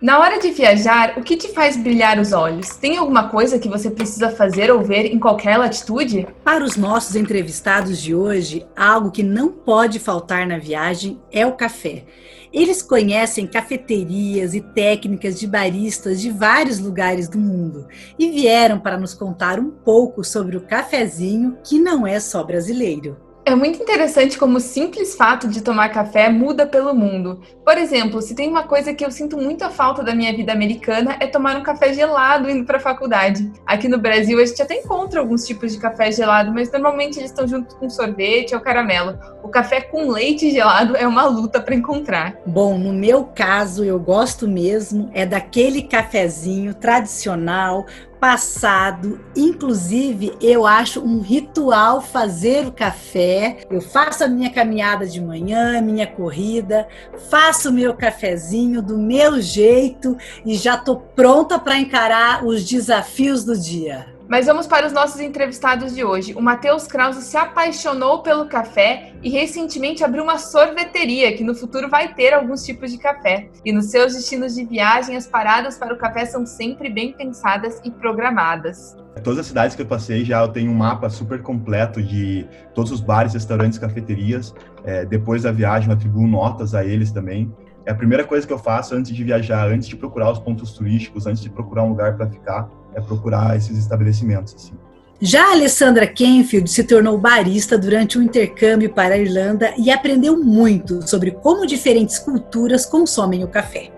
Na hora de viajar, o que te faz brilhar os olhos? Tem alguma coisa que você precisa fazer ou ver em qualquer latitude? Para os nossos entrevistados de hoje, algo que não pode faltar na viagem é o café. Eles conhecem cafeterias e técnicas de baristas de vários lugares do mundo e vieram para nos contar um pouco sobre o cafezinho que não é só brasileiro. É muito interessante como o simples fato de tomar café muda pelo mundo. Por exemplo, se tem uma coisa que eu sinto muita falta da minha vida americana é tomar um café gelado indo para a faculdade. Aqui no Brasil a gente até encontra alguns tipos de café gelado, mas normalmente eles estão junto com sorvete ou caramelo. O café com leite gelado é uma luta para encontrar. Bom, no meu caso eu gosto mesmo é daquele cafezinho tradicional passado. Inclusive, eu acho um ritual fazer o café. Eu faço a minha caminhada de manhã, minha corrida, faço o meu cafezinho do meu jeito e já tô pronta para encarar os desafios do dia. Mas vamos para os nossos entrevistados de hoje. O Matheus Krause se apaixonou pelo café e recentemente abriu uma sorveteria que no futuro vai ter alguns tipos de café. E nos seus destinos de viagem, as paradas para o café são sempre bem pensadas e programadas. Todas as cidades que eu passei já eu tenho um mapa super completo de todos os bares, restaurantes, cafeterias. É, depois da viagem eu atribuo notas a eles também. É a primeira coisa que eu faço antes de viajar, antes de procurar os pontos turísticos, antes de procurar um lugar para ficar é procurar esses estabelecimentos. Assim. Já a Alessandra Kenfield se tornou barista durante um intercâmbio para a Irlanda e aprendeu muito sobre como diferentes culturas consomem o café.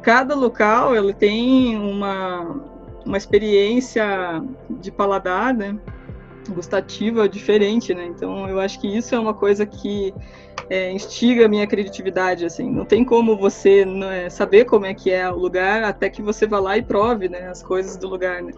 Cada local ele tem uma, uma experiência de paladar, né? Gustativa diferente, né? Então eu acho que isso é uma coisa que é, instiga a minha criatividade, assim. Não tem como você né, saber como é que é o lugar até que você vá lá e prove, né, as coisas do lugar, né?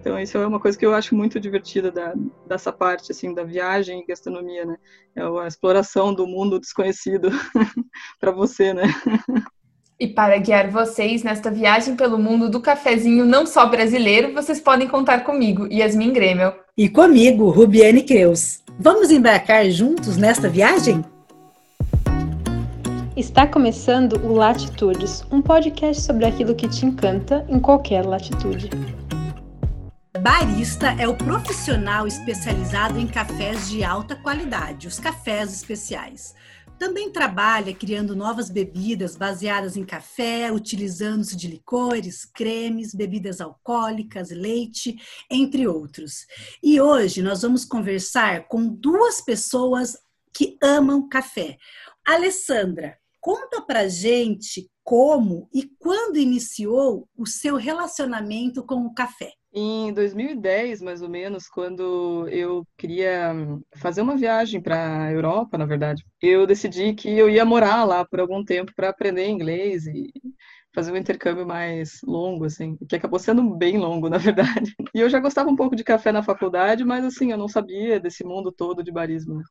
Então isso é uma coisa que eu acho muito divertida da, dessa parte, assim, da viagem e gastronomia, né? É a exploração do mundo desconhecido para você, né? E para guiar vocês nesta viagem pelo mundo do cafezinho não só brasileiro, vocês podem contar comigo, Yasmin Grêmio. E comigo, Rubiane Creus. Vamos embarcar juntos nesta viagem? Está começando o Latitudes, um podcast sobre aquilo que te encanta em qualquer latitude. Barista é o profissional especializado em cafés de alta qualidade, os cafés especiais. Também trabalha criando novas bebidas baseadas em café, utilizando-se de licores, cremes, bebidas alcoólicas, leite, entre outros. E hoje nós vamos conversar com duas pessoas que amam café. Alessandra, Conta pra gente como e quando iniciou o seu relacionamento com o café. Em 2010, mais ou menos, quando eu queria fazer uma viagem para a Europa, na verdade, eu decidi que eu ia morar lá por algum tempo para aprender inglês e fazer um intercâmbio mais longo, assim, que acabou sendo bem longo, na verdade. E eu já gostava um pouco de café na faculdade, mas assim, eu não sabia desse mundo todo de barismo. Né?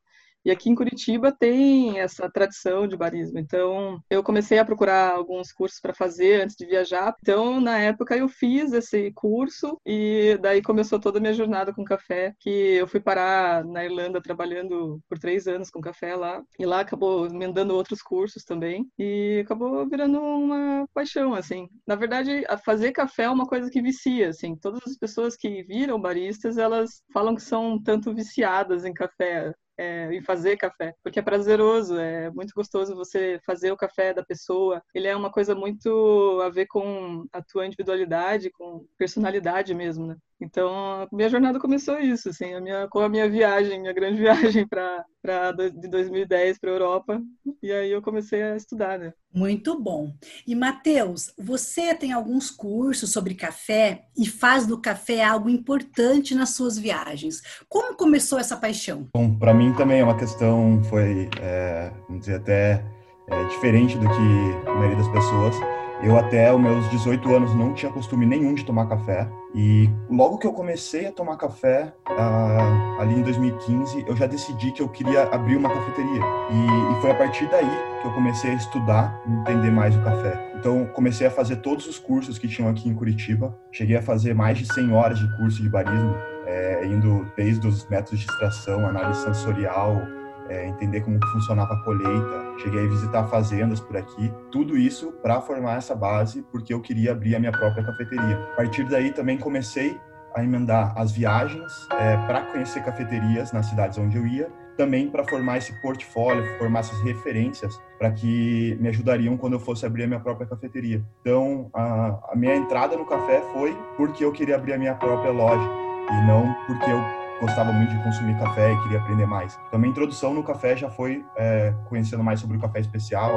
E aqui em Curitiba tem essa tradição de barismo. Então, eu comecei a procurar alguns cursos para fazer antes de viajar. Então, na época, eu fiz esse curso e daí começou toda a minha jornada com café, que eu fui parar na Irlanda trabalhando por três anos com café lá. E lá acabou emendando outros cursos também. E acabou virando uma paixão, assim. Na verdade, fazer café é uma coisa que vicia, assim. Todas as pessoas que viram baristas, elas falam que são tanto viciadas em café é, fazer café, porque é prazeroso, é muito gostoso você fazer o café da pessoa. Ele é uma coisa muito a ver com a tua individualidade, com personalidade mesmo, né? Então, minha jornada começou isso, assim, a minha, com a minha viagem, minha grande viagem para de 2010 para a Europa, e aí eu comecei a estudar, né? Muito bom. E Matheus, você tem alguns cursos sobre café e faz do café algo importante nas suas viagens. Como começou essa paixão? Bom, para mim também é uma questão foi, é, vamos dizer até é, diferente do que a maioria das pessoas eu até os meus 18 anos não tinha costume nenhum de tomar café. E logo que eu comecei a tomar café, uh, ali em 2015, eu já decidi que eu queria abrir uma cafeteria. E, e foi a partir daí que eu comecei a estudar, entender mais o café. Então, comecei a fazer todos os cursos que tinham aqui em Curitiba. Cheguei a fazer mais de 100 horas de curso de barismo, é, indo desde os métodos de extração, análise sensorial, é, entender como funcionava a colheita, cheguei a visitar fazendas por aqui, tudo isso para formar essa base, porque eu queria abrir a minha própria cafeteria. A partir daí também comecei a emendar as viagens é, para conhecer cafeterias nas cidades onde eu ia, também para formar esse portfólio, formar essas referências para que me ajudariam quando eu fosse abrir a minha própria cafeteria. Então, a, a minha entrada no café foi porque eu queria abrir a minha própria loja e não porque eu gostava muito de consumir café e queria aprender mais. Então, minha introdução no café já foi é, conhecendo mais sobre o café especial,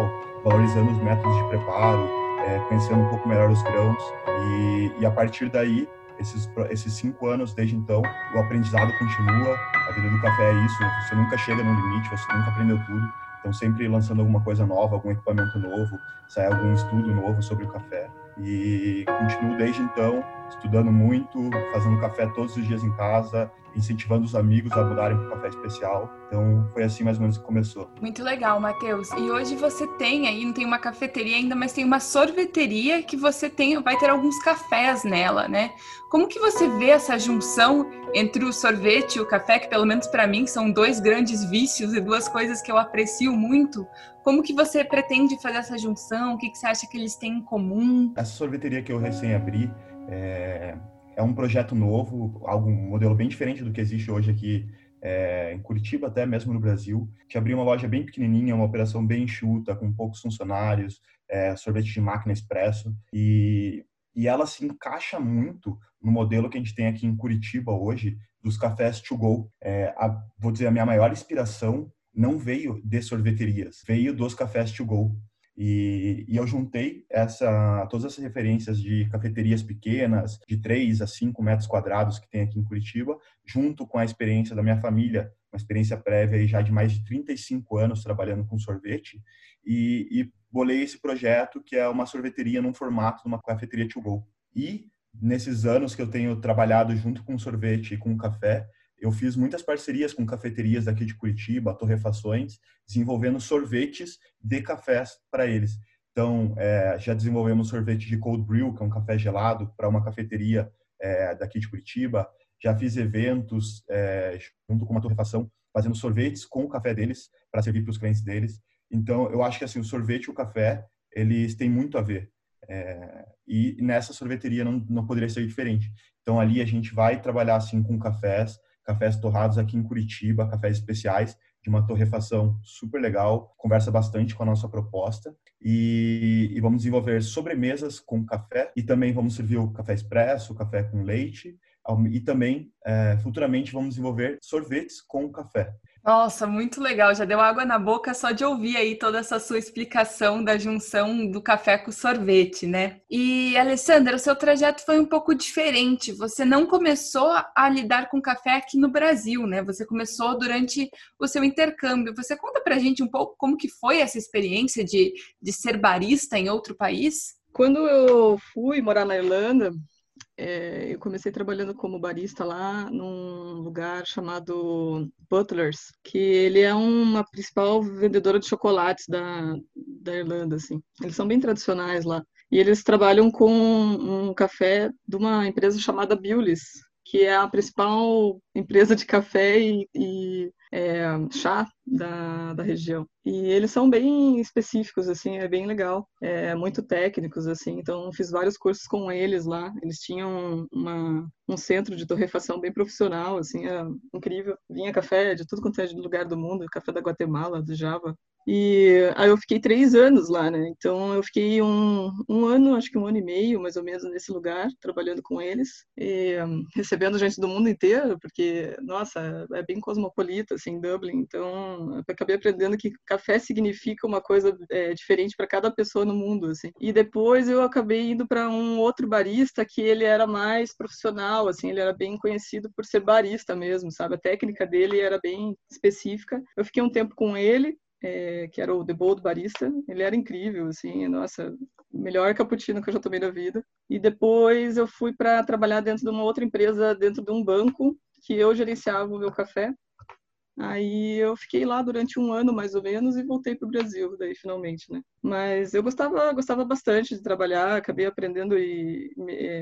valorizando os métodos de preparo, é, conhecendo um pouco melhor os grãos e, e a partir daí esses, esses cinco anos desde então, o aprendizado continua. A vida do café é isso. Você nunca chega no limite, você nunca aprendeu tudo. Então, sempre lançando alguma coisa nova, algum equipamento novo, sai algum estudo novo sobre o café. E continuo desde então estudando muito, fazendo café todos os dias em casa, incentivando os amigos a mudarem para o café especial. Então foi assim mais ou menos que começou. Muito legal, Matheus. E hoje você tem aí, não tem uma cafeteria ainda, mas tem uma sorveteria que você tem, vai ter alguns cafés nela, né? Como que você vê essa junção entre o sorvete e o café, que pelo menos para mim são dois grandes vícios e duas coisas que eu aprecio muito? Como que você pretende fazer essa junção? O que, que você acha que eles têm em comum? Essa sorveteria que eu recém abri, é, é um projeto novo, algo, um modelo bem diferente do que existe hoje aqui é, em Curitiba, até mesmo no Brasil, que abriu uma loja bem pequenininha, uma operação bem enxuta, com poucos funcionários, é, sorvete de máquina expresso, e, e ela se encaixa muito no modelo que a gente tem aqui em Curitiba hoje, dos cafés to go. É, a, vou dizer, a minha maior inspiração não veio de sorveterias, veio dos cafés to go. E, e, eu juntei essa, todas essas referências de cafeterias pequenas, de 3 a 5 metros quadrados que tem aqui em Curitiba, junto com a experiência da minha família, uma experiência prévia já de mais de 35 anos trabalhando com sorvete, e, e bolei esse projeto que é uma sorveteria num formato de uma cafeteria to go. E nesses anos que eu tenho trabalhado junto com sorvete e com café, eu fiz muitas parcerias com cafeterias daqui de Curitiba, torrefações, desenvolvendo sorvetes de cafés para eles. Então, é, já desenvolvemos sorvete de cold brew, que é um café gelado, para uma cafeteria é, daqui de Curitiba. Já fiz eventos é, junto com uma torrefação, fazendo sorvetes com o café deles, para servir para os clientes deles. Então, eu acho que assim, o sorvete e o café, eles têm muito a ver. É, e nessa sorveteria não, não poderia ser diferente. Então, ali a gente vai trabalhar assim com cafés, cafés torrados aqui em Curitiba, cafés especiais de uma torrefação super legal, conversa bastante com a nossa proposta e, e, vamos desenvolver sobremesas com café e também vamos servir o café expresso, o café com leite e também é, futuramente vamos desenvolver sorvetes com café. Nossa, muito legal. Já deu água na boca só de ouvir aí toda essa sua explicação da junção do café com sorvete, né? E, Alessandra, seu trajeto foi um pouco diferente. Você não começou a lidar com café aqui no Brasil, né? Você começou durante o seu intercâmbio. Você conta pra gente um pouco como que foi essa experiência de, de ser barista em outro país? Quando eu fui morar na Irlanda, é, eu comecei trabalhando como barista lá num lugar chamado Butlers, que ele é uma principal vendedora de chocolates da, da Irlanda, assim. Eles são bem tradicionais lá. E eles trabalham com um café de uma empresa chamada Bewley's, que é a principal empresa de café e, e é, chá da, da região. E eles são bem específicos, assim, é bem legal, é, muito técnicos, assim, então fiz vários cursos com eles lá, eles tinham uma, um centro de torrefação bem profissional, assim, é incrível, vinha café de tudo quanto é lugar do mundo, café da Guatemala, do Java, e aí eu fiquei três anos lá, né? Então eu fiquei um, um ano, acho que um ano e meio, mais ou menos, nesse lugar, trabalhando com eles, e, um, recebendo gente do mundo inteiro, porque, nossa, é bem cosmopolita, assim, Dublin. Então eu acabei aprendendo que café significa uma coisa é, diferente para cada pessoa no mundo, assim. E depois eu acabei indo para um outro barista que ele era mais profissional, assim, ele era bem conhecido por ser barista mesmo, sabe? A técnica dele era bem específica. Eu fiquei um tempo com ele é, que era o The Bold Barista. Ele era incrível, assim, nossa, melhor cappuccino que eu já tomei na vida. E depois eu fui para trabalhar dentro de uma outra empresa, dentro de um banco, que eu gerenciava o meu café. Aí eu fiquei lá durante um ano mais ou menos e voltei para o Brasil, daí finalmente, né? Mas eu gostava, gostava bastante de trabalhar, acabei aprendendo e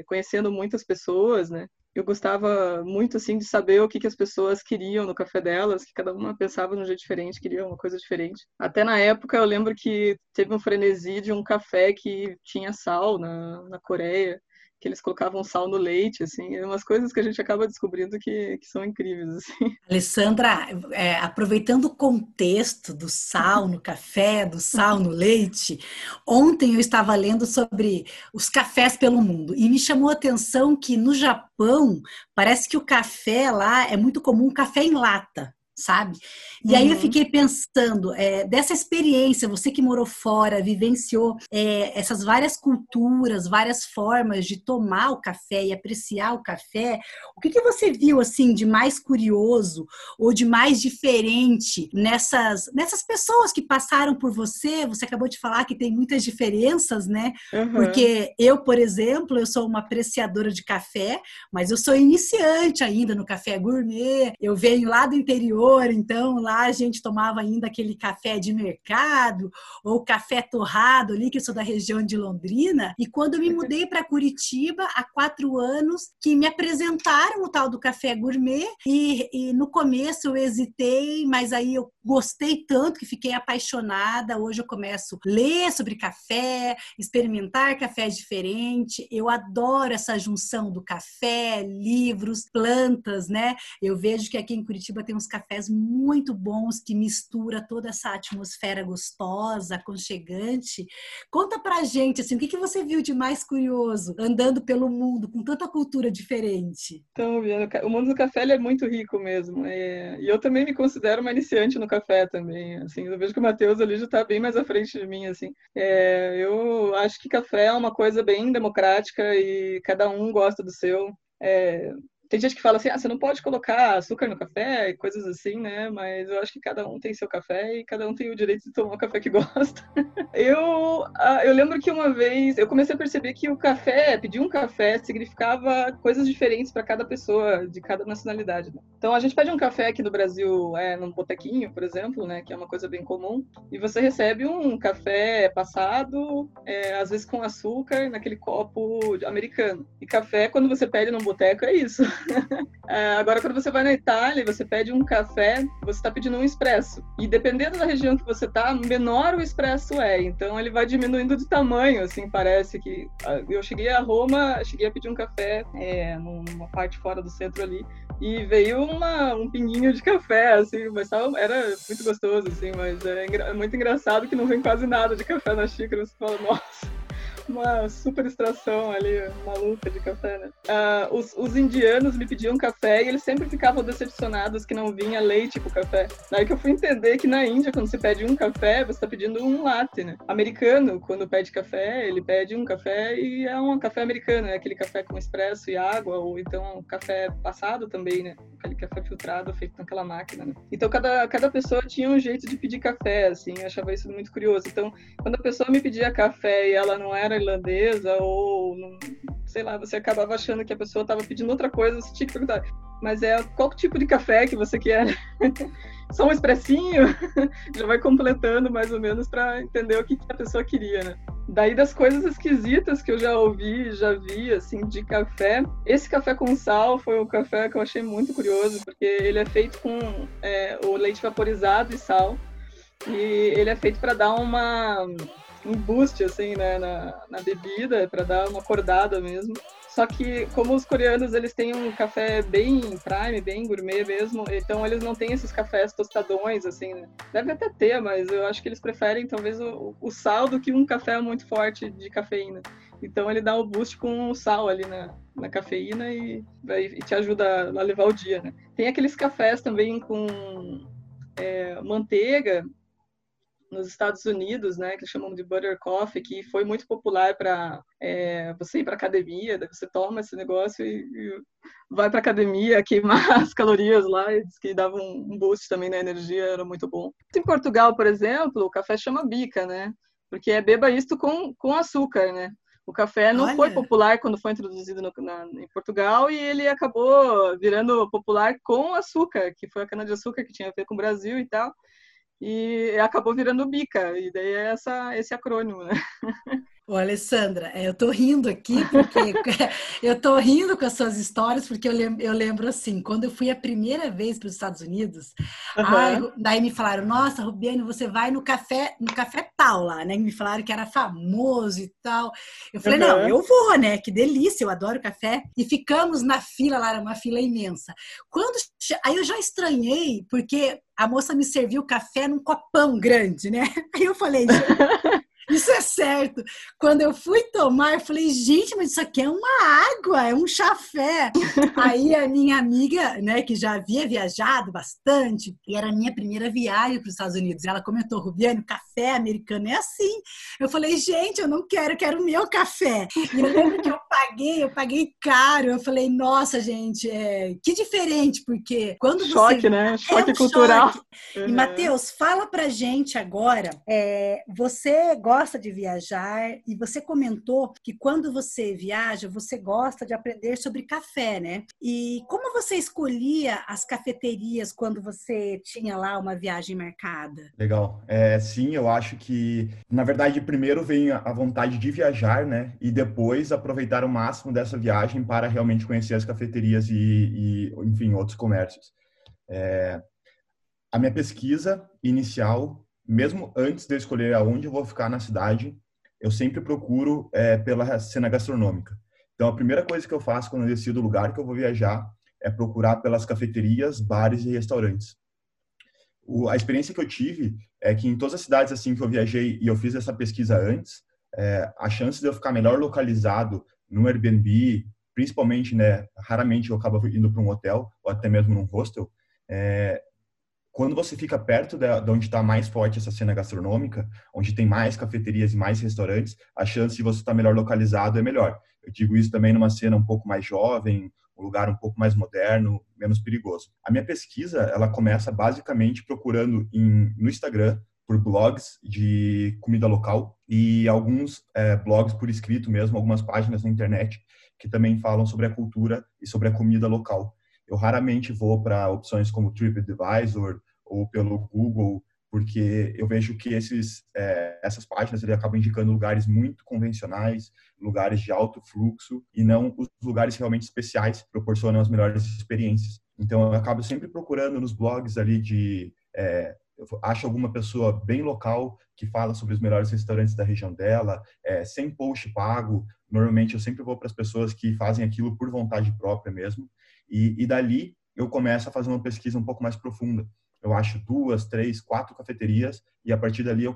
conhecendo muitas pessoas, né? eu gostava muito assim de saber o que, que as pessoas queriam no café delas, que cada uma pensava de um jeito diferente, queria uma coisa diferente. Até na época eu lembro que teve um frenesi de um café que tinha sal na, na Coreia que eles colocavam sal no leite, assim, é umas coisas que a gente acaba descobrindo que, que são incríveis, assim. Alessandra, é, aproveitando o contexto do sal no café, do sal no leite, ontem eu estava lendo sobre os cafés pelo mundo e me chamou a atenção que no Japão parece que o café lá é muito comum café em lata sabe? E uhum. aí eu uhum. fiquei pensando, é, dessa experiência, você que morou fora, vivenciou é, essas várias culturas, várias formas de tomar o café e apreciar o café, o que, que você viu, assim, de mais curioso ou de mais diferente nessas, nessas pessoas que passaram por você? Você acabou de falar que tem muitas diferenças, né? Uhum. Porque eu, por exemplo, eu sou uma apreciadora de café, mas eu sou iniciante ainda no café gourmet, eu venho lá do interior, interior, então lá a gente tomava ainda aquele café de mercado ou café torrado ali, que eu sou da região de Londrina. E quando eu me mudei para Curitiba, há quatro anos, que me apresentaram o tal do café gourmet, e, e no começo eu hesitei, mas aí eu gostei tanto que fiquei apaixonada. Hoje eu começo a ler sobre café, experimentar cafés diferentes. Eu adoro essa junção do café, livros, plantas, né? Eu vejo que aqui em Curitiba tem uns cafés cafés muito bons que mistura toda essa atmosfera gostosa, aconchegante. Conta pra gente, assim, o que, que você viu de mais curioso andando pelo mundo com tanta cultura diferente? Então, o mundo do café é muito rico mesmo. É... E eu também me considero uma iniciante no café também. Assim, eu vejo que o Matheus ali já está bem mais à frente de mim. Assim, é... eu acho que café é uma coisa bem democrática e cada um gosta do seu. É, tem gente que fala assim, ah, você não pode colocar açúcar no café coisas assim, né? Mas eu acho que cada um tem seu café e cada um tem o direito de tomar o café que gosta. eu, eu lembro que uma vez eu comecei a perceber que o café, pedir um café, significava coisas diferentes para cada pessoa, de cada nacionalidade. Né? Então a gente pede um café aqui no Brasil, é, num botequinho, por exemplo, né? Que é uma coisa bem comum. E você recebe um café passado, é, às vezes com açúcar, naquele copo americano. E café, quando você pede num boteco, é isso. É, agora, quando você vai na Itália e você pede um café, você está pedindo um expresso. E dependendo da região que você está, menor o expresso é. Então, ele vai diminuindo de tamanho, assim, parece que... Ah, eu cheguei a Roma, cheguei a pedir um café é, numa parte fora do centro ali, e veio uma, um pinguinho de café, assim, mas tava, era muito gostoso, assim, mas é, é muito engraçado que não vem quase nada de café na xícara, você fala, nossa uma super extração ali, maluca de café, né? Uh, os, os, indianos me pediam café e eles sempre ficavam decepcionados que não vinha leite com café. Daí que eu fui entender que na Índia, quando você pede um café, você está pedindo um latte, né? Americano, quando pede café, ele pede um café e é um café americano, é aquele café com expresso e água, ou então café passado também, né? Aquele café filtrado feito naquela máquina, né? Então cada, cada pessoa tinha um jeito de pedir café, assim, eu achava isso muito curioso. Então, quando a pessoa me pedia café e ela não era irlandesa ou sei lá, você acabava achando que a pessoa estava pedindo outra coisa, você tinha que perguntar, mas é qual tipo de café que você quer? Só um expressinho? Já vai completando mais ou menos para entender o que, que a pessoa queria, né? Daí das coisas esquisitas que eu já ouvi, já vi, assim, de café. Esse café com sal foi um café que eu achei muito curioso, porque ele é feito com é, o leite vaporizado e sal. E ele é feito para dar uma um boost assim, né, na, na bebida, para dar uma acordada mesmo. Só que como os coreanos eles têm um café bem prime, bem gourmet mesmo, então eles não têm esses cafés tostadões assim. Né? Deve até ter, mas eu acho que eles preferem talvez o, o sal do que um café muito forte de cafeína. Então ele dá o um boost com o sal ali na, na cafeína e, e, te ajuda a levar o dia, né? Tem aqueles cafés também com é, manteiga nos Estados Unidos, né, que chamam de butter coffee, que foi muito popular para é, você ir para academia, você toma esse negócio e, e vai para academia queimar as calorias lá, e diz que dava um, boost também na energia, era muito bom. Em Portugal, por exemplo, o café chama bica, né, porque é beba isto com, com açúcar, né. O café não Olha. foi popular quando foi introduzido no, na, em Portugal e ele acabou virando popular com açúcar, que foi a cana-de-açúcar que tinha a ver com o Brasil e tal e acabou virando Bica, e daí é essa, esse acrônimo, né? Ô, Alessandra, é, eu tô rindo aqui porque eu tô rindo com as suas histórias porque eu lembro, eu lembro assim, quando eu fui a primeira vez para os Estados Unidos, uhum. ai, daí me falaram, nossa, Rubiane, você vai no café, no café tal lá, né? Me falaram que era famoso e tal. Eu falei, uhum. não, eu vou, né? Que delícia, eu adoro café. E ficamos na fila lá, era uma fila imensa. Quando aí eu já estranhei porque a moça me serviu café num copão grande, né? Aí eu falei, isso é certo. Quando eu fui tomar, eu falei, gente, mas isso aqui é uma água, é um chafé. Aí a minha amiga, né, que já havia viajado bastante, e era a minha primeira viagem para os Estados Unidos, ela comentou, Rubiane, o café americano é assim. Eu falei, gente, eu não quero, quero o meu café. E eu lembro que eu paguei, eu paguei caro. Eu falei, nossa, gente, é... que diferente, porque quando você... Choque, né? Choque é um cultural. Choque. Uhum. E, Matheus, fala pra gente agora, é, você gosta gosta de viajar e você comentou que quando você viaja, você gosta de aprender sobre café, né? E como você escolhia as cafeterias quando você tinha lá uma viagem marcada? Legal. É, sim, eu acho que, na verdade, primeiro vem a vontade de viajar, né? E depois aproveitar o máximo dessa viagem para realmente conhecer as cafeterias e, e enfim, outros comércios. É, a minha pesquisa inicial mesmo antes de eu escolher aonde eu vou ficar na cidade, eu sempre procuro é, pela cena gastronômica. Então, a primeira coisa que eu faço quando eu decido o lugar que eu vou viajar é procurar pelas cafeterias, bares e restaurantes. O, a experiência que eu tive é que em todas as cidades assim que eu viajei e eu fiz essa pesquisa antes, é, a chance de eu ficar melhor localizado no Airbnb, principalmente, né, raramente eu acabo indo para um hotel ou até mesmo num hostel, é, quando você fica perto de, onde está mais forte essa cena gastronômica, onde tem mais cafeterias e mais restaurantes, a chance de você estar tá melhor localizado é melhor. Eu digo isso também numa cena um pouco mais jovem, um lugar um pouco mais moderno, menos perigoso. A minha pesquisa, ela começa basicamente procurando em, no Instagram por blogs de comida local e alguns é, blogs por escrito mesmo, algumas páginas na internet que também falam sobre a cultura e sobre a comida local. Eu raramente vou para opções como TripAdvisor ou pelo Google, porque eu vejo que esses, é, essas páginas ele acabam indicando lugares muito convencionais, lugares de alto fluxo e não os lugares realmente especiais que proporcionam as melhores experiências. Então eu acabo sempre procurando nos blogs ali de é, acho alguma pessoa bem local que fala sobre os melhores restaurantes da região dela, é, sem post pago. Normalmente eu sempre vou para as pessoas que fazem aquilo por vontade própria mesmo. E, e dali eu começo a fazer uma pesquisa um pouco mais profunda. Eu acho duas, três, quatro cafeterias e a partir dali eu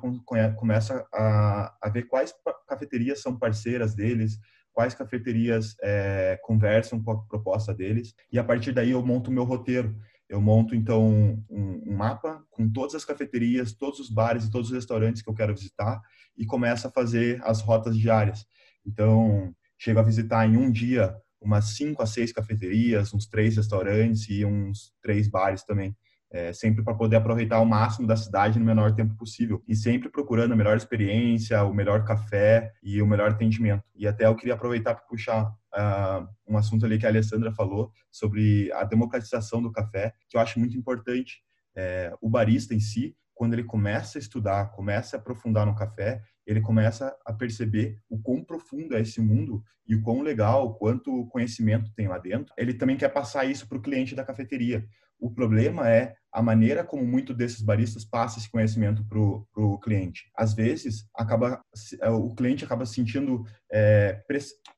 começo a, a ver quais cafeterias são parceiras deles, quais cafeterias é, conversam com a proposta deles e a partir daí eu monto o meu roteiro. Eu monto então um, um, mapa com todas as cafeterias, todos os bares e todos os restaurantes que eu quero visitar e começo a fazer as rotas diárias. Então, chego a visitar em um dia umas cinco a seis cafeterias, uns três restaurantes e uns três bares também. É, sempre para poder aproveitar o máximo da cidade no menor tempo possível e sempre procurando a melhor experiência, o melhor café e o melhor atendimento. E até eu queria aproveitar para puxar uh, um assunto ali que a Alessandra falou sobre a democratização do café, que eu acho muito importante. É, o barista em si, quando ele começa a estudar, começa a aprofundar no café, ele começa a perceber o quão profundo é esse mundo e o quão legal, quanto conhecimento tem lá dentro. Ele também quer passar isso para o cliente da cafeteria. O problema é a maneira como muito desses baristas passa esse conhecimento para o cliente. Às vezes, acaba, é, o cliente acaba se sentindo é,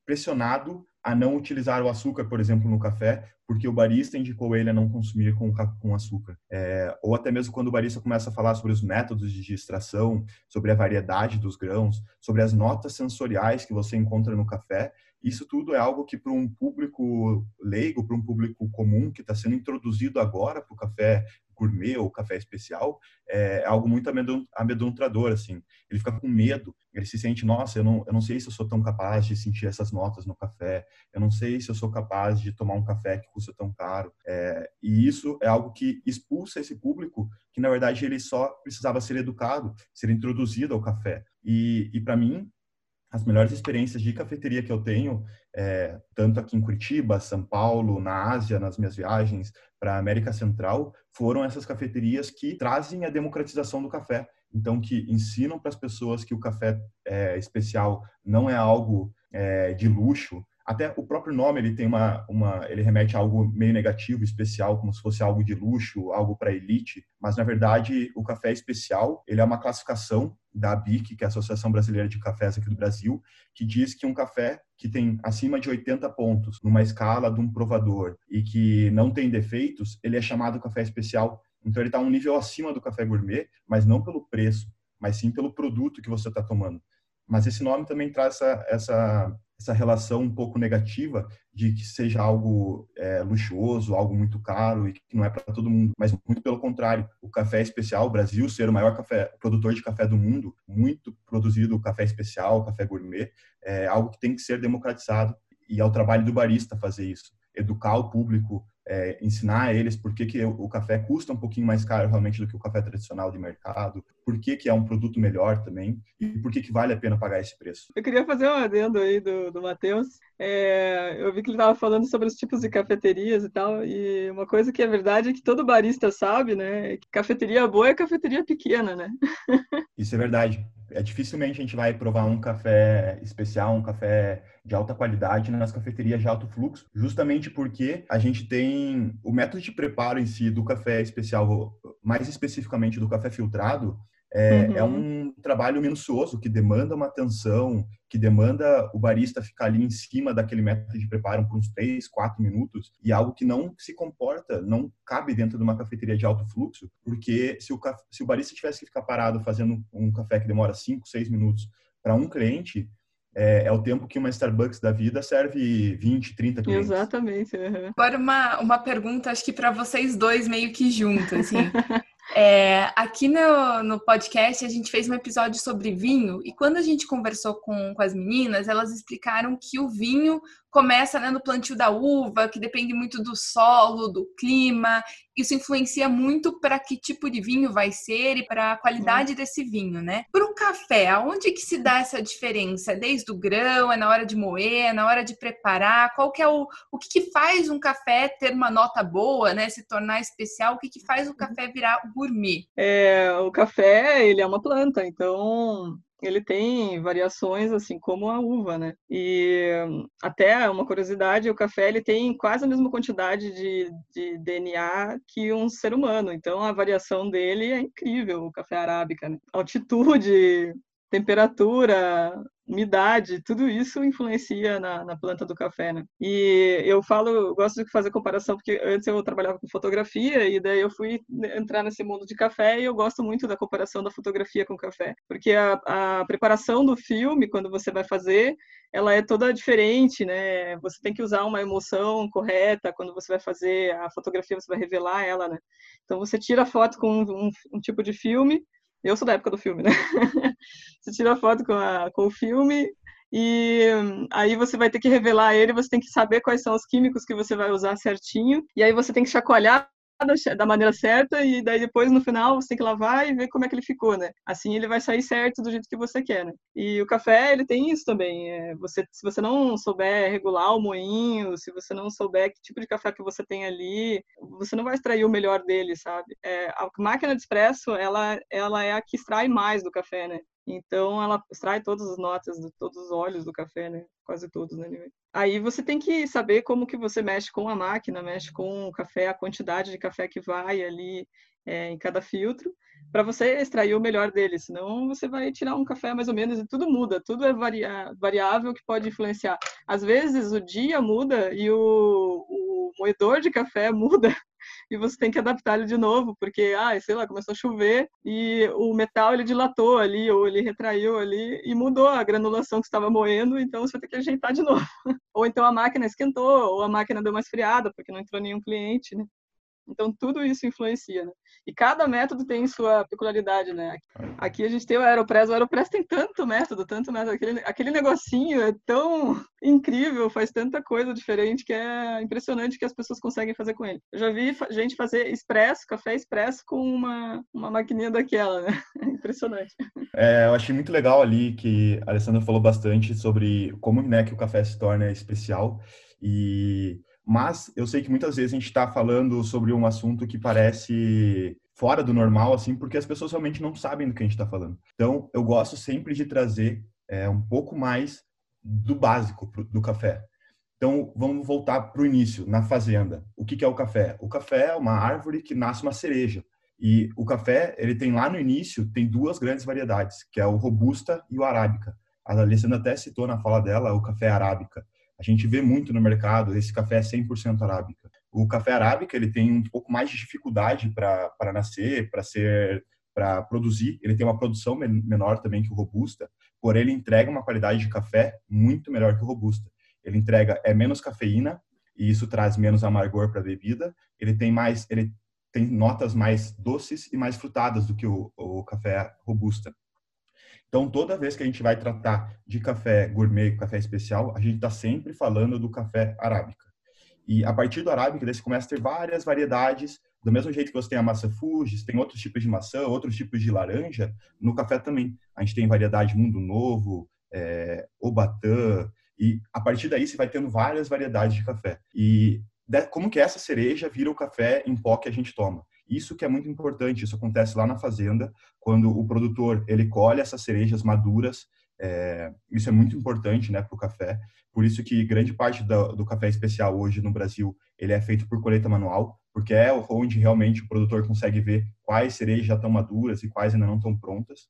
pressionado a não utilizar o açúcar, por exemplo, no café, porque o barista indicou ele a não consumir com, com açúcar. É, ou até mesmo quando o barista começa a falar sobre os métodos de extração, sobre a variedade dos grãos, sobre as notas sensoriais que você encontra no café, isso tudo é algo que para um público leigo, para um público comum que está sendo introduzido agora para o café gourmet ou café especial é algo muito amedrontador, assim. Ele fica com medo, ele se sente, nossa, eu não, eu não sei se eu sou tão capaz de sentir essas notas no café, eu não sei se eu sou capaz de tomar um café que custa tão caro. É, e isso é algo que expulsa esse público que, na verdade, ele só precisava ser educado, ser introduzido ao café. E, e para mim, as melhores experiências de cafeteria que eu tenho, é, tanto aqui em Curitiba, São Paulo, na Ásia, nas minhas viagens para a América Central, foram essas cafeterias que trazem a democratização do café. então que ensinam para as pessoas que o café é, especial não é algo é, de luxo, até o próprio nome ele tem uma, uma ele remete a algo meio negativo, especial, como se fosse algo de luxo, algo para elite, mas na verdade o café especial ele é uma classificação da ABIC, que é a Associação Brasileira de Cafés aqui do Brasil, que diz que um café que tem acima de 80 pontos numa escala de um provador e que não tem defeitos, ele é chamado café especial. Então ele está um nível acima do café gourmet, mas não pelo preço, mas sim pelo produto que você está tomando. Mas esse nome também traz essa, essa essa relação um pouco negativa de que seja algo é, luxuoso, algo muito caro e que não é para todo mundo, mas muito pelo contrário. O café especial, o Brasil ser o maior café, produtor de café do mundo, muito produzido café especial, café gourmet, é algo que tem que ser democratizado e é o trabalho do barista fazer isso, educar o público é, ensinar a eles por que, que o café custa um pouquinho mais caro realmente do que o café tradicional de mercado, por que, que é um produto melhor também e por que, que vale a pena pagar esse preço. Eu queria fazer um adendo aí do, do Matheus. É, eu vi que ele estava falando sobre os tipos de cafeterias e tal, e uma coisa que é verdade é que todo barista sabe, né? É que cafeteria boa é cafeteria pequena, né? Isso é verdade é dificilmente a gente vai provar um café especial, um café de alta qualidade nas cafeterias de alto fluxo, justamente porque a gente tem o método de preparo em si do café especial, mais especificamente do café filtrado, é, uhum. é, um trabalho minucioso que demanda uma atenção, que demanda o barista ficar ali em cima daquele método de preparo por uns 3, 4 minutos, e algo que não se comporta, não cabe dentro de uma cafeteria de alto fluxo, porque se o, se o barista tivesse que ficar parado fazendo um café que demora 5, 6 minutos para um cliente, é, é, o tempo que uma Starbucks da vida serve 20, 30 clientes. Exatamente. Uhum. Agora uma, uma pergunta, acho que para vocês dois meio que junto, assim. É, aqui no, no podcast a gente fez um episódio sobre vinho e quando a gente conversou com, com as meninas, elas explicaram que o vinho começa né, no plantio da uva, que depende muito do solo, do clima. Isso influencia muito para que tipo de vinho vai ser e para a qualidade uhum. desse vinho, né? Para o café, aonde que se dá essa diferença? Desde o grão, é na hora de moer, é na hora de preparar? Qual que é o, o que, que faz um café ter uma nota boa, né? Se tornar especial? O que, que faz o uhum. café virar gourmet? É, o café, ele é uma planta, então ele tem variações assim como a uva, né? E até uma curiosidade, o café ele tem quase a mesma quantidade de, de DNA que um ser humano, então a variação dele é incrível, o café arábica, né? altitude, temperatura, umidade, tudo isso influencia na, na, planta do café, né? E eu falo, gosto de fazer comparação porque antes eu trabalhava com fotografia e daí eu fui entrar nesse mundo de café e eu gosto muito da comparação da fotografia com café, porque a, a preparação do filme quando você vai fazer, ela é toda diferente, né? Você tem que usar uma emoção correta quando você vai fazer a fotografia, você vai revelar ela, né? Então você tira a foto com um, um tipo de filme eu sou da época do filme, né? você tira foto com, a, com o filme e aí você vai ter que revelar ele, você tem que saber quais são os químicos que você vai usar certinho, e aí você tem que chacoalhar da maneira certa e daí depois no final você tem que lavar e ver como é que ele ficou, né? Assim ele vai sair certo do jeito que você quer, né? E o café ele tem isso também. É, você, se você não souber regular o moinho, se você não souber que tipo de café que você tem ali, você não vai extrair o melhor dele, sabe? É, a máquina de espresso ela ela é a que extrai mais do café, né? Então ela extrai todas as notas, todos os óleos do café, né? Quase todos, né? Aí você tem que saber como que você mexe com a máquina, mexe com o café, a quantidade de café que vai ali é, em cada filtro, para você extrair o melhor dele. Senão você vai tirar um café mais ou menos e tudo muda, tudo é variável que pode influenciar. Às vezes o dia muda e o, o moedor de café muda e você tem que adaptar ele de novo, porque, ah, sei lá, começou a chover e o metal ele dilatou ali, ou ele retraiu ali e mudou a granulação que estava moendo, então você vai ter que ajeitar de novo. ou então a máquina esquentou, ou a máquina deu uma esfriada, porque não entrou nenhum cliente, né? Então, tudo isso influencia, né? E cada método tem sua peculiaridade, né? Aqui a gente tem o Aeropress. O Aeropress tem tanto método, tanto método. Aquele, aquele negocinho é tão incrível, faz tanta coisa diferente que é impressionante que as pessoas conseguem fazer com ele. Eu já vi gente fazer expresso, café expresso com uma, uma maquininha daquela, né? É impressionante. É, eu achei muito legal ali que a Alessandra falou bastante sobre como né, que o café se torna especial. E mas eu sei que muitas vezes a gente está falando sobre um assunto que parece fora do normal, assim, porque as pessoas realmente não sabem do que a gente está falando. Então, eu gosto sempre de trazer é, um pouco mais do básico do café. Então, vamos voltar para o início, na fazenda. O que, que é o café? O café é uma árvore que nasce uma cereja. E o café, ele tem lá no início, tem duas grandes variedades, que é o robusta e o arábica. A Alessandra até citou na fala dela o café arábica. A gente vê muito no mercado, esse café é 100% arábica. O café arábica, ele tem um pouco mais de dificuldade para nascer, para ser para produzir, ele tem uma produção menor também que o robusta, porém ele entrega uma qualidade de café muito melhor que o robusta. Ele entrega é menos cafeína e isso traz menos amargor para a bebida. Ele tem mais, ele tem notas mais doces e mais frutadas do que o, o café robusta. Então, toda vez que a gente vai tratar de café gourmet, café especial, a gente está sempre falando do café arábica. E a partir do arábica, você começa a ter várias variedades, do mesmo jeito que você tem a massa Fugis, tem outros tipos de maçã, outros tipos de laranja, no café também. A gente tem variedade Mundo Novo, é, Obatã, e a partir daí você vai tendo várias variedades de café. E como que essa cereja vira o café em pó que a gente toma. Isso que é muito importante, isso acontece lá na fazenda, quando o produtor ele colhe essas cerejas maduras, é, isso é muito importante né, para o café. Por isso que grande parte do, do, café especial hoje no Brasil ele é feito por colheita manual, porque é onde realmente o produtor consegue ver quais cerejas já estão maduras e quais ainda não estão prontas.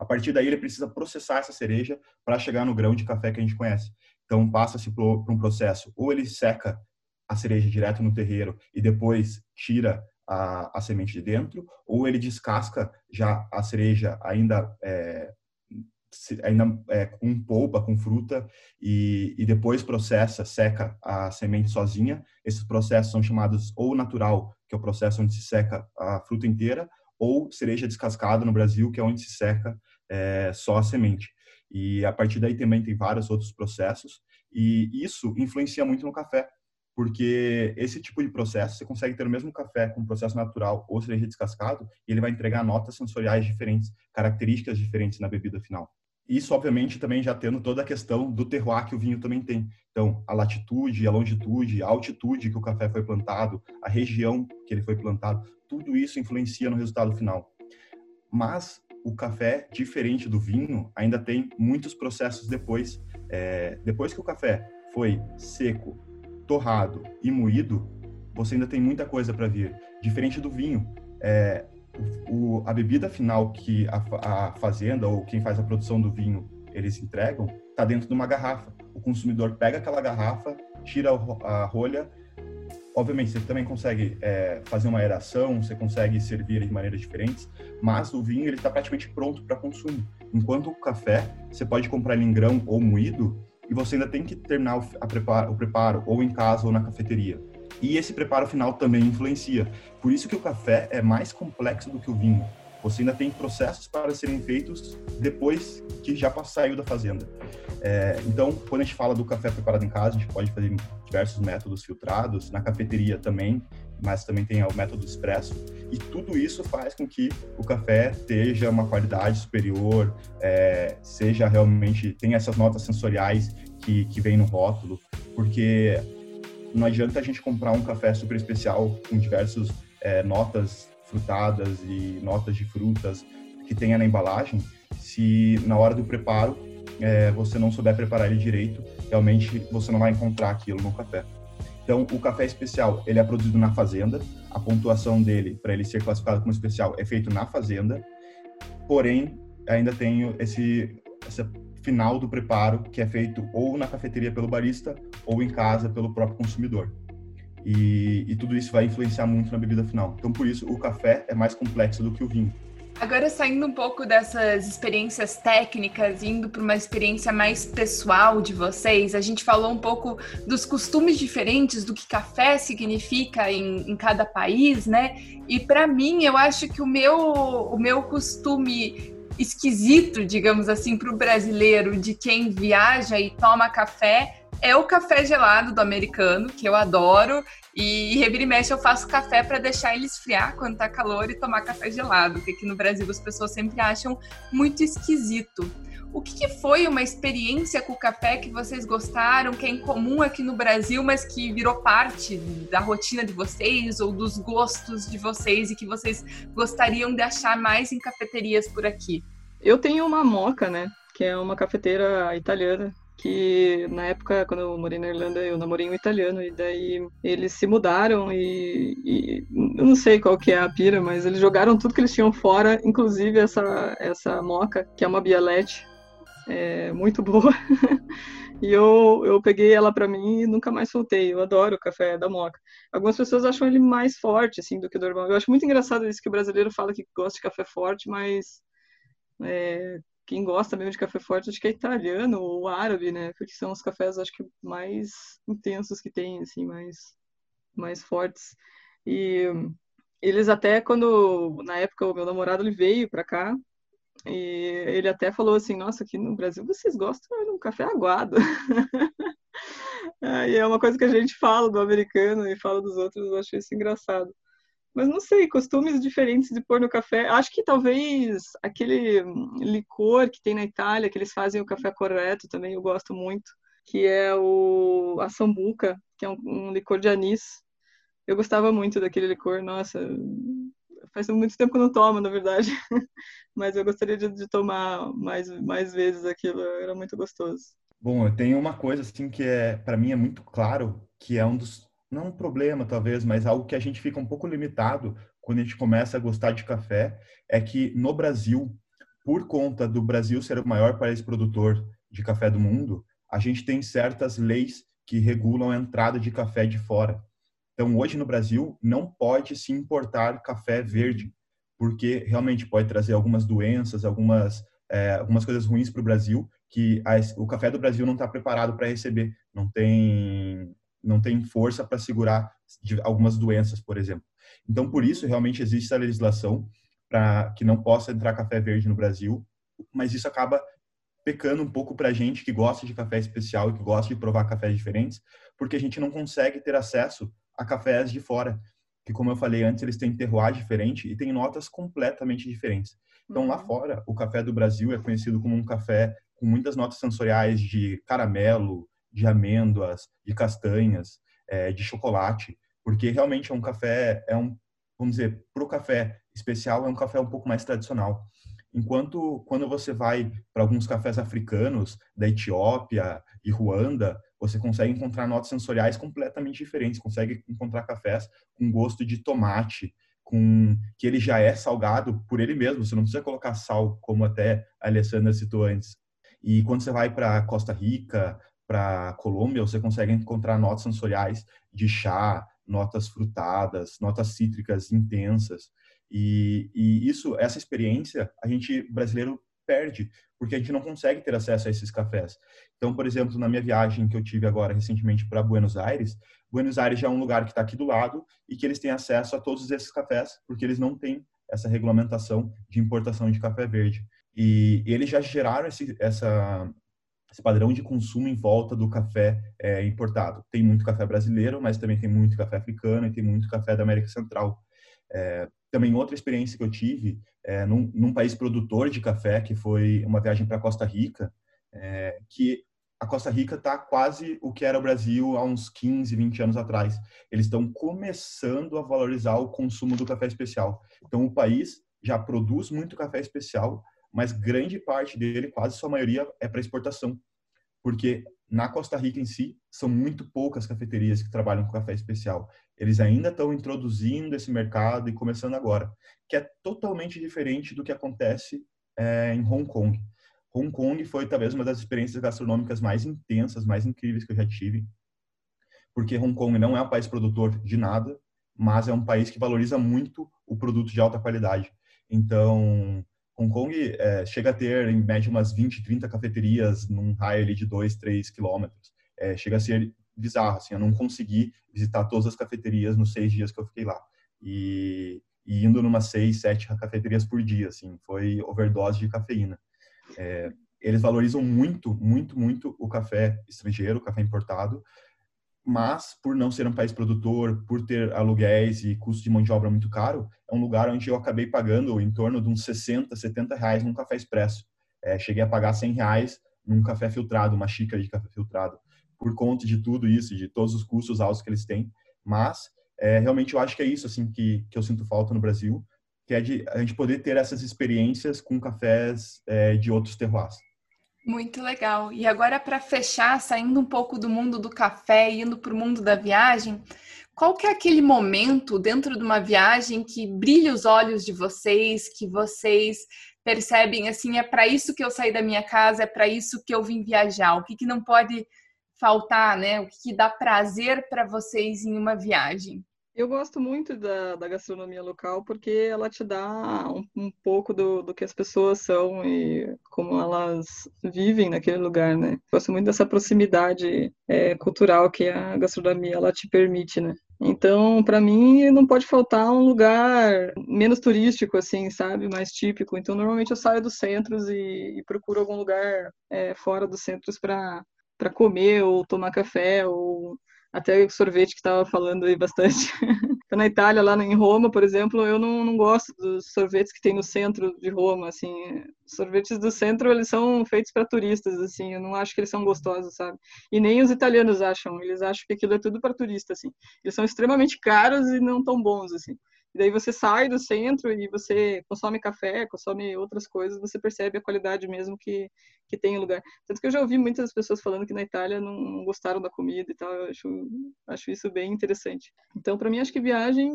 A partir daí ele precisa processar essa cereja para chegar no grão de café que a gente conhece. Então passa-se por um processo, ou ele seca a cereja direto no terreiro e depois tira a, a semente de dentro, ou ele descasca já a cereja ainda é, ainda é, com polpa, com fruta, e, e, depois processa, seca a semente sozinha. Esses processos são chamados ou natural, que é o processo onde se seca a fruta inteira, ou cereja descascada no Brasil, que é onde se seca é, só a semente. E a partir daí também tem vários outros processos, e isso influencia muito no café, porque esse tipo de processo você consegue ter o mesmo café com processo natural ou cereja descascado e ele vai entregar notas sensoriais diferentes, características diferentes na bebida final. Isso, obviamente, também já tendo toda a questão do terroir que o vinho também tem. Então, a latitude, a longitude, a altitude que o café foi plantado, a região que ele foi plantado, tudo isso influencia no resultado final. Mas o café, diferente do vinho, ainda tem muitos processos depois. É, depois que o café foi seco, torrado e moído, você ainda tem muita coisa para vir. Diferente do vinho, é, o, a bebida final que a, a, fazenda ou quem faz a produção do vinho eles entregam está dentro de uma garrafa. O consumidor pega aquela garrafa, tira a rolha. Obviamente, você também consegue é, fazer uma aeração, você consegue servir de maneiras diferentes, mas o vinho ele está praticamente pronto para consumo. Enquanto o café, você pode comprar ele em grão ou moído e você ainda tem que terminar o, preparo, o preparo ou em casa ou na cafeteria. E esse preparo final também influencia. Por isso que o café é mais complexo do que o vinho. Você ainda tem processos para serem feitos depois que já saiu da fazenda. É, então, quando a gente fala do café preparado em casa, a gente pode fazer diversos métodos filtrados, na cafeteria também, mas também tem o método expresso. E tudo isso faz com que o café esteja uma qualidade superior, é, seja realmente, tenha essas notas sensoriais que, que vem no rótulo, porque não adianta a gente comprar um café super especial com diversas é, notas frutadas e notas de frutas que tenha na embalagem, se na hora do preparo é, você não souber preparar ele direito, realmente você não vai encontrar aquilo no café. Então, o café especial, ele é produzido na fazenda, a pontuação dele, para ele ser classificado como especial, é feito na fazenda, porém, ainda tem esse, essa final do preparo, que é feito ou na cafeteria pelo barista ou em casa pelo próprio consumidor. E, e, tudo isso vai influenciar muito na bebida final. Então, por isso, o café é mais complexo do que o vinho. Agora, saindo um pouco dessas experiências técnicas, indo para uma experiência mais pessoal de vocês, a gente falou um pouco dos costumes diferentes, do que café significa em, em cada país, né? E para mim, eu acho que o meu, o meu costume esquisito, digamos assim, para o brasileiro de quem viaja e toma café é o café gelado do americano, que eu adoro. E revira e mexe eu faço café para deixar ele esfriar quando tá calor e tomar café gelado, porque aqui no Brasil as pessoas sempre acham muito esquisito. o que, que, foi uma experiência com o café que vocês gostaram, que é incomum aqui no Brasil, mas que virou parte da rotina de vocês ou dos gostos de vocês e que vocês gostariam de achar mais em cafeterias por aqui? Eu tenho uma moca, né? Que é uma cafeteira italiana que na época, quando eu morei na Irlanda, eu namorei um italiano, e daí eles se mudaram e, e, eu não sei qual que é a pira, mas eles jogaram tudo que eles tinham fora, inclusive essa, essa moca, que é uma bialete, é muito boa. e eu, eu peguei ela para mim e nunca mais soltei. Eu adoro o café da moca. Algumas pessoas acham ele mais forte, assim, do que o normal. Eu acho muito engraçado isso que o brasileiro fala que gosta de café forte, mas é, quem gosta mesmo de café forte acho que é italiano ou árabe, né? Porque são os cafés acho que mais intensos que tem, assim, mais mais fortes. E eles até quando na época o meu namorado ele veio para cá e ele até falou assim, nossa, aqui no Brasil vocês gostam de um café aguado. e é uma coisa que a gente fala do americano e fala dos outros, eu acho isso engraçado. Mas não sei, costumes diferentes de pôr no café. Acho que talvez aquele licor que tem na Itália, que eles fazem o café correto também, eu gosto muito, que é o a sambuca, que é um, um licor de anis. Eu gostava muito daquele licor, nossa, faz muito tempo que eu não tomo, na verdade. Mas eu gostaria de, de tomar mais, mais vezes aquilo, era muito gostoso. Bom, eu tenho uma coisa assim que é para mim é muito claro, que é um dos não um problema talvez, mas algo que a gente fica um pouco limitado quando a gente começa a gostar de café, é que no Brasil, por conta do Brasil ser o maior país produtor de café do mundo, a gente tem certas leis que regulam a entrada de café de fora. Então, hoje no Brasil, não pode se importar café verde, porque realmente pode trazer algumas doenças, algumas, é, algumas coisas ruins para o Brasil, que a, o café do Brasil não está preparado para receber. Não tem não tem força para segurar algumas doenças, por exemplo. Então, por isso, realmente existe essa legislação para que não possa entrar café verde no Brasil, mas isso acaba pecando um pouco para a gente que gosta de café especial e que gosta de provar cafés diferentes, porque a gente não consegue ter acesso a cafés de fora, que como eu falei antes, eles têm terroir diferente e têm notas completamente diferentes. Então, lá uhum. fora, o café do Brasil é conhecido como um café com muitas notas sensoriais de caramelo, de amêndoas, de castanhas, é, de chocolate, porque realmente é um café, é um, vamos dizer, para o café especial é um café um pouco mais tradicional. Enquanto quando você vai para alguns cafés africanos, da Etiópia e Ruanda, você consegue encontrar notas sensoriais completamente diferentes, consegue encontrar cafés com gosto de tomate, com que ele já é salgado por ele mesmo, você não precisa colocar sal, como até a Alessandra citou antes. E quando você vai para Costa Rica, para Colômbia, você consegue encontrar notas sensoriais de chá, notas frutadas, notas cítricas intensas. E, e isso, essa experiência, a gente brasileiro perde, porque a gente não consegue ter acesso a esses cafés. Então, por exemplo, na minha viagem que eu tive agora recentemente para Buenos Aires, Buenos Aires já é um lugar que está aqui do lado e que eles têm acesso a todos esses cafés, porque eles não têm essa regulamentação de importação de café verde. E eles já geraram esse, essa, esse padrão de consumo em volta do café é, importado. Tem muito café brasileiro, mas também tem muito café africano e tem muito café da América Central. É, também outra experiência que eu tive é, num, num, país produtor de café, que foi uma viagem para Costa Rica, é, que a Costa Rica está quase o que era o Brasil há uns 15, 20 anos atrás. Eles estão começando a valorizar o consumo do café especial. Então, o país já produz muito café especial, mas grande parte dele, quase sua maioria, é para exportação. Porque na Costa Rica em si, são muito poucas cafeterias que trabalham com café especial. Eles ainda estão introduzindo esse mercado e começando agora, que é totalmente diferente do que acontece é, em Hong Kong. Hong Kong foi talvez uma das experiências gastronômicas mais intensas, mais incríveis que eu já tive, porque Hong Kong não é um país produtor de nada, mas é um país que valoriza muito o produto de alta qualidade. Então, Hong Kong é, chega a ter, em média, umas 20, 30 cafeterias num raio de 2, 3 quilômetros. É, chega a ser bizarro, assim, eu não consegui visitar todas as cafeterias nos seis dias que eu fiquei lá. E, e indo numas seis, sete cafeterias por dia, assim, foi overdose de cafeína. É, eles valorizam muito, muito, muito o café estrangeiro, o café importado, mas por não ser um país produtor, por ter aluguéis e custo de mão de obra muito caro, é um lugar onde eu acabei pagando em torno de uns 60, 70 reais num café expresso. É, cheguei a pagar 100 reais num café filtrado, uma xícara de café filtrado, por conta de tudo isso, de todos os custos altos que eles têm. Mas é, realmente eu acho que é isso assim que, que eu sinto falta no Brasil, que é de a gente poder ter essas experiências com cafés é, de outros terroirs. Muito legal. E agora, para fechar, saindo um pouco do mundo do café e indo para o mundo da viagem, qual que é aquele momento dentro de uma viagem que brilha os olhos de vocês, que vocês percebem assim, é para isso que eu saí da minha casa, é para isso que eu vim viajar? O que, que não pode faltar, né? O que, que dá prazer para vocês em uma viagem? Eu gosto muito da, da gastronomia local porque ela te dá um, um, pouco do, do que as pessoas são e como elas vivem naquele lugar, né? Gosto muito dessa proximidade é, cultural que a gastronomia ela te permite, né? Então, para mim, não pode faltar um lugar menos turístico, assim, sabe? Mais típico. Então, normalmente eu saio dos centros e, e procuro algum lugar é, fora dos centros para comer ou tomar café ou até o sorvete que estava falando aí bastante. Na Itália, lá em Roma, por exemplo, eu não, não gosto dos sorvetes que tem no centro de Roma, assim. sorvetes do centro, eles são feitos para turistas, assim. Eu não acho que eles são gostosos, sabe? E nem os italianos acham. Eles acham que aquilo é tudo para turista, assim. Eles são extremamente caros e não tão bons, assim. E daí você sai do centro e você consome café, consome outras coisas, você percebe a qualidade mesmo que, que tem o lugar. Tanto que eu já ouvi muitas pessoas falando que na Itália não gostaram da comida e tal, eu acho, acho isso bem interessante. Então, para mim, acho que viagem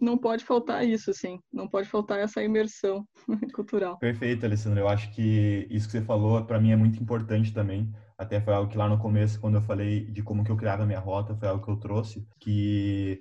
não pode faltar isso, assim, não pode faltar essa imersão cultural. Perfeito, Alessandra. Eu acho que isso que você falou, para mim, é muito importante também. Até foi algo que lá no começo, quando eu falei de como que eu criava a minha rota, foi algo que eu trouxe, que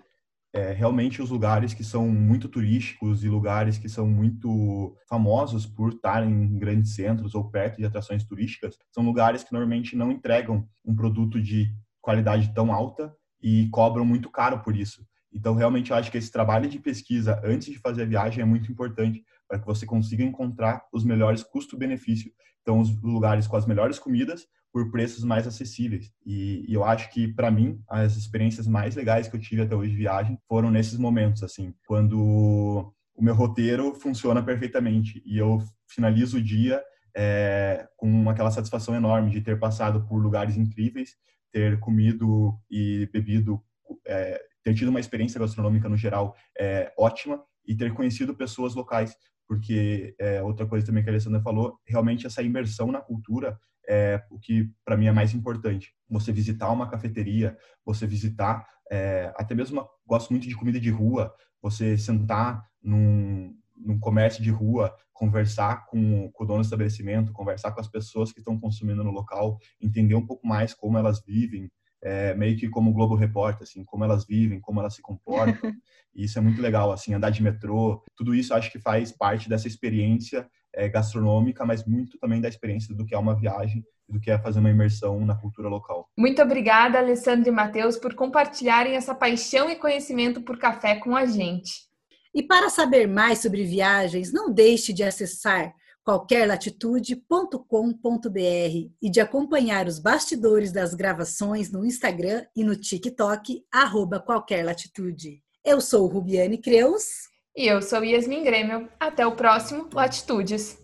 é, realmente os lugares que são muito turísticos e lugares que são muito famosos por estar em grandes centros ou perto de atrações turísticas são lugares que normalmente não entregam um produto de qualidade tão alta e cobram muito caro por isso. Então, realmente, eu acho que esse trabalho de pesquisa antes de fazer a viagem é muito importante para que você consiga encontrar os melhores custo-benefício. Então, os lugares com as melhores comidas, por preços mais acessíveis. E, e eu acho que, para mim, as experiências mais legais que eu tive até hoje de viagem foram nesses momentos, assim, quando o meu roteiro funciona perfeitamente e eu finalizo o dia é, com aquela satisfação enorme de ter passado por lugares incríveis, ter comido e bebido, é, ter tido uma experiência gastronômica no geral é, ótima e ter conhecido pessoas locais, porque outra coisa também que a Alessandra falou, realmente essa imersão na cultura é o que para mim é mais importante. Você visitar uma cafeteria, você visitar, é, até mesmo gosto muito de comida de rua, você sentar num, num comércio de rua, conversar com, com, o dono do estabelecimento, conversar com as pessoas que estão consumindo no local, entender um pouco mais como elas vivem, é, meio que como o Globo Repórter, assim, como elas vivem, como elas se comportam. E isso é muito legal, assim, andar de metrô, tudo isso acho que faz parte dessa experiência é, gastronômica, mas muito também da experiência do que é uma viagem, do que é fazer uma imersão na cultura local. Muito obrigada, Alessandro e Matheus, por compartilharem essa paixão e conhecimento por café com a gente. E para saber mais sobre viagens, não deixe de acessar qualquerlatitude.com.br e de acompanhar os bastidores das gravações no Instagram e no TikTok, arroba qualquerlatitude. Eu sou Rubiane Creus. E eu sou Yasmin Grêmio. Até o próximo Latitudes.